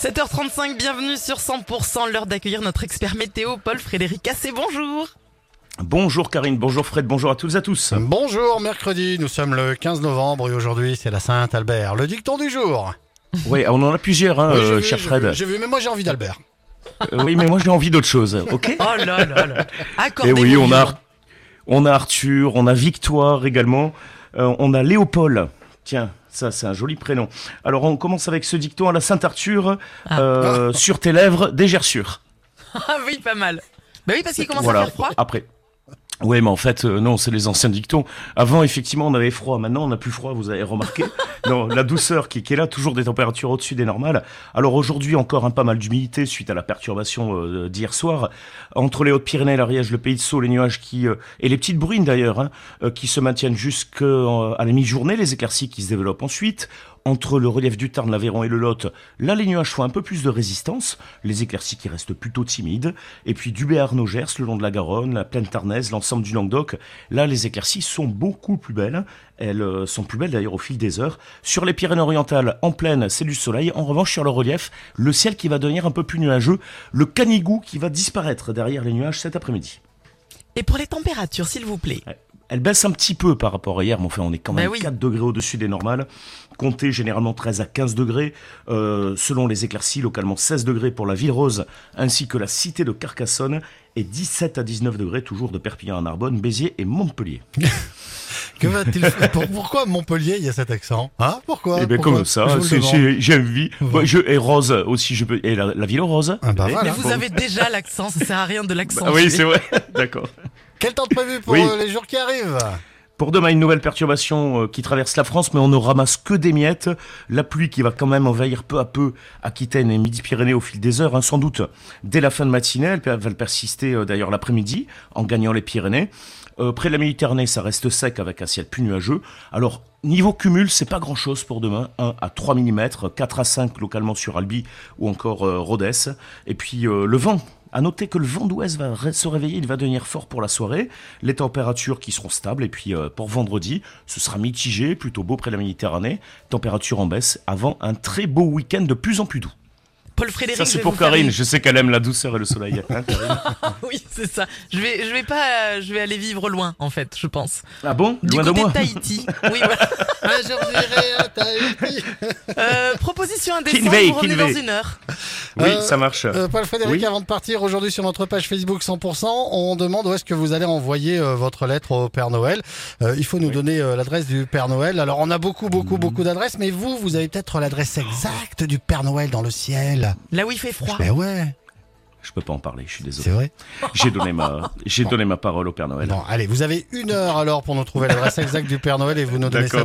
7h35, bienvenue sur 100%, l'heure d'accueillir notre expert météo, Paul Frédéric Cassé, bonjour Bonjour Karine, bonjour Fred, bonjour à toutes et à tous. Bonjour, mercredi, nous sommes le 15 novembre et aujourd'hui c'est la Saint-Albert. Le dicton du jour. Oui, on en a plusieurs, hein, Oui, euh, vu, cher Fred. J'ai vu, mais moi j'ai envie d'Albert. Euh, oui, mais moi j'ai envie d'autre chose, ok? Oh là là là Et Accordez-vous oui, on a, on a Arthur, on a Victoire également, euh, on a Léopold. Tiens, ça c'est un joli prénom. Alors on commence avec ce dicton à la Saint-Arthur, Ah. euh, sur tes lèvres, des gerçures. Ah oui, pas mal. Bah oui, parce qu'il commence voilà, à faire froid. après. Ouais, mais en fait, euh, non, c'est les anciens dictons. Avant, effectivement, on avait froid. Maintenant, on n'a plus froid, vous avez remarqué. Non, la douceur qui, est là, toujours des températures au-dessus des normales. Alors aujourd'hui, encore un pas mal d'humidité suite à la perturbation euh, d'hier soir. Entre les Hautes-Pyrénées, l'Ariège, le Pays de Sceaux, les nuages qui... euh, et les petites bruines d'ailleurs, hein, euh, qui se maintiennent jusqu'à la mi-journée, les éclaircies qui se développent ensuite. Entre le relief du Tarn, l'Aveyron et le Lot, là les nuages font un peu plus de résistance, les éclaircies qui restent plutôt timides, et puis du Béarn au Gers, le long de la Garonne, la plaine tarnaise, l'ensemble du Languedoc, là les éclaircies sont beaucoup plus belles, elles euh, sont plus belles d'ailleurs au fil des heures. Sur les Pyrénées-Orientales, en plaine, c'est du soleil, en revanche sur le relief, le ciel qui va devenir un peu plus nuageux, le canigou qui va disparaître derrière les nuages cet après-midi. Et pour les températures, s'il vous plaît. Elle baisse un petit peu par rapport à hier, mais enfin on est quand même Bah oui. 4 degrés au-dessus des normales. Comptez généralement 13 à 15 degrés, euh, selon les éclaircies, localement 16 degrés pour la Ville Rose, ainsi que la cité de Carcassonne, et 17 à 19 degrés toujours de Perpignan à Narbonne, Béziers et Montpellier. Que va-t-il Pourquoi Montpellier il y a cet accent? Hein? Pourquoi? Et bien Pourquoi? comme ça, j'ai envie. Voilà. Ouais, je, et Rose aussi, je peux. Et la, la Ville Rose. Ah bah Eh, voilà. Mais vous avez déjà l'accent, ça sert à rien de l'accent. bah oui, c'est vrai. D'accord. Quel temps de prévu pour Oui. euh, les jours qui arrivent Pour demain, une nouvelle perturbation euh, qui traverse la France, mais on ne ramasse que des miettes. La pluie qui va quand même envahir peu à peu Aquitaine et Midi-Pyrénées au fil des heures, hein, sans doute dès la fin de matinée. Elle va persister euh, d'ailleurs l'après-midi en gagnant les Pyrénées. Euh, près de la Méditerranée, ça reste sec avec un ciel plus nuageux. Alors, niveau cumul, c'est pas grand-chose pour demain. 1 à 3 mm, 4 à 5 localement sur Albi ou encore euh, Rhodes. Et puis euh, le vent. À noter que le vent d'ouest va se réveiller, il va devenir fort pour la soirée. Les températures qui seront stables. Et puis euh, pour vendredi, ce sera mitigé, plutôt beau près de la Méditerranée. Température en baisse avant un très beau week-end de plus en plus doux. Paul Frédéric, Ça c'est pour faire Karine. Je sais qu'elle aime la douceur et le soleil. Hein, Oui, c'est ça. Je vais, je vais pas, euh, je vais aller vivre loin, en fait, je pense. ah bon? Du Loin de moi de Tahiti. Oui, voilà. Un jour j'irai Euh, proposition indécente, Kinvey, vous revenez Kinvey. dans une heure. Oui, Euh, ça marche. Euh, Paul Frédéric, Oui. avant de partir, aujourd'hui sur notre page Facebook 100%, on demande où est-ce que vous allez envoyer euh, votre lettre au Père Noël. Euh, il faut nous donner euh, l'adresse du Père Noël. Alors on a beaucoup, beaucoup, beaucoup d'adresses, mais vous, vous avez peut-être l'adresse exacte du Père Noël dans le ciel. Là où il fait froid. Ben ouais, Je peux pas en parler. Je suis c'est désolé. vrai. J'ai donné ma, j'ai donné ma parole au Père Noël. Bon, allez, vous avez une heure alors pour nous trouver l'adresse exacte du Père Noël et vous nous donnez D'accord. ça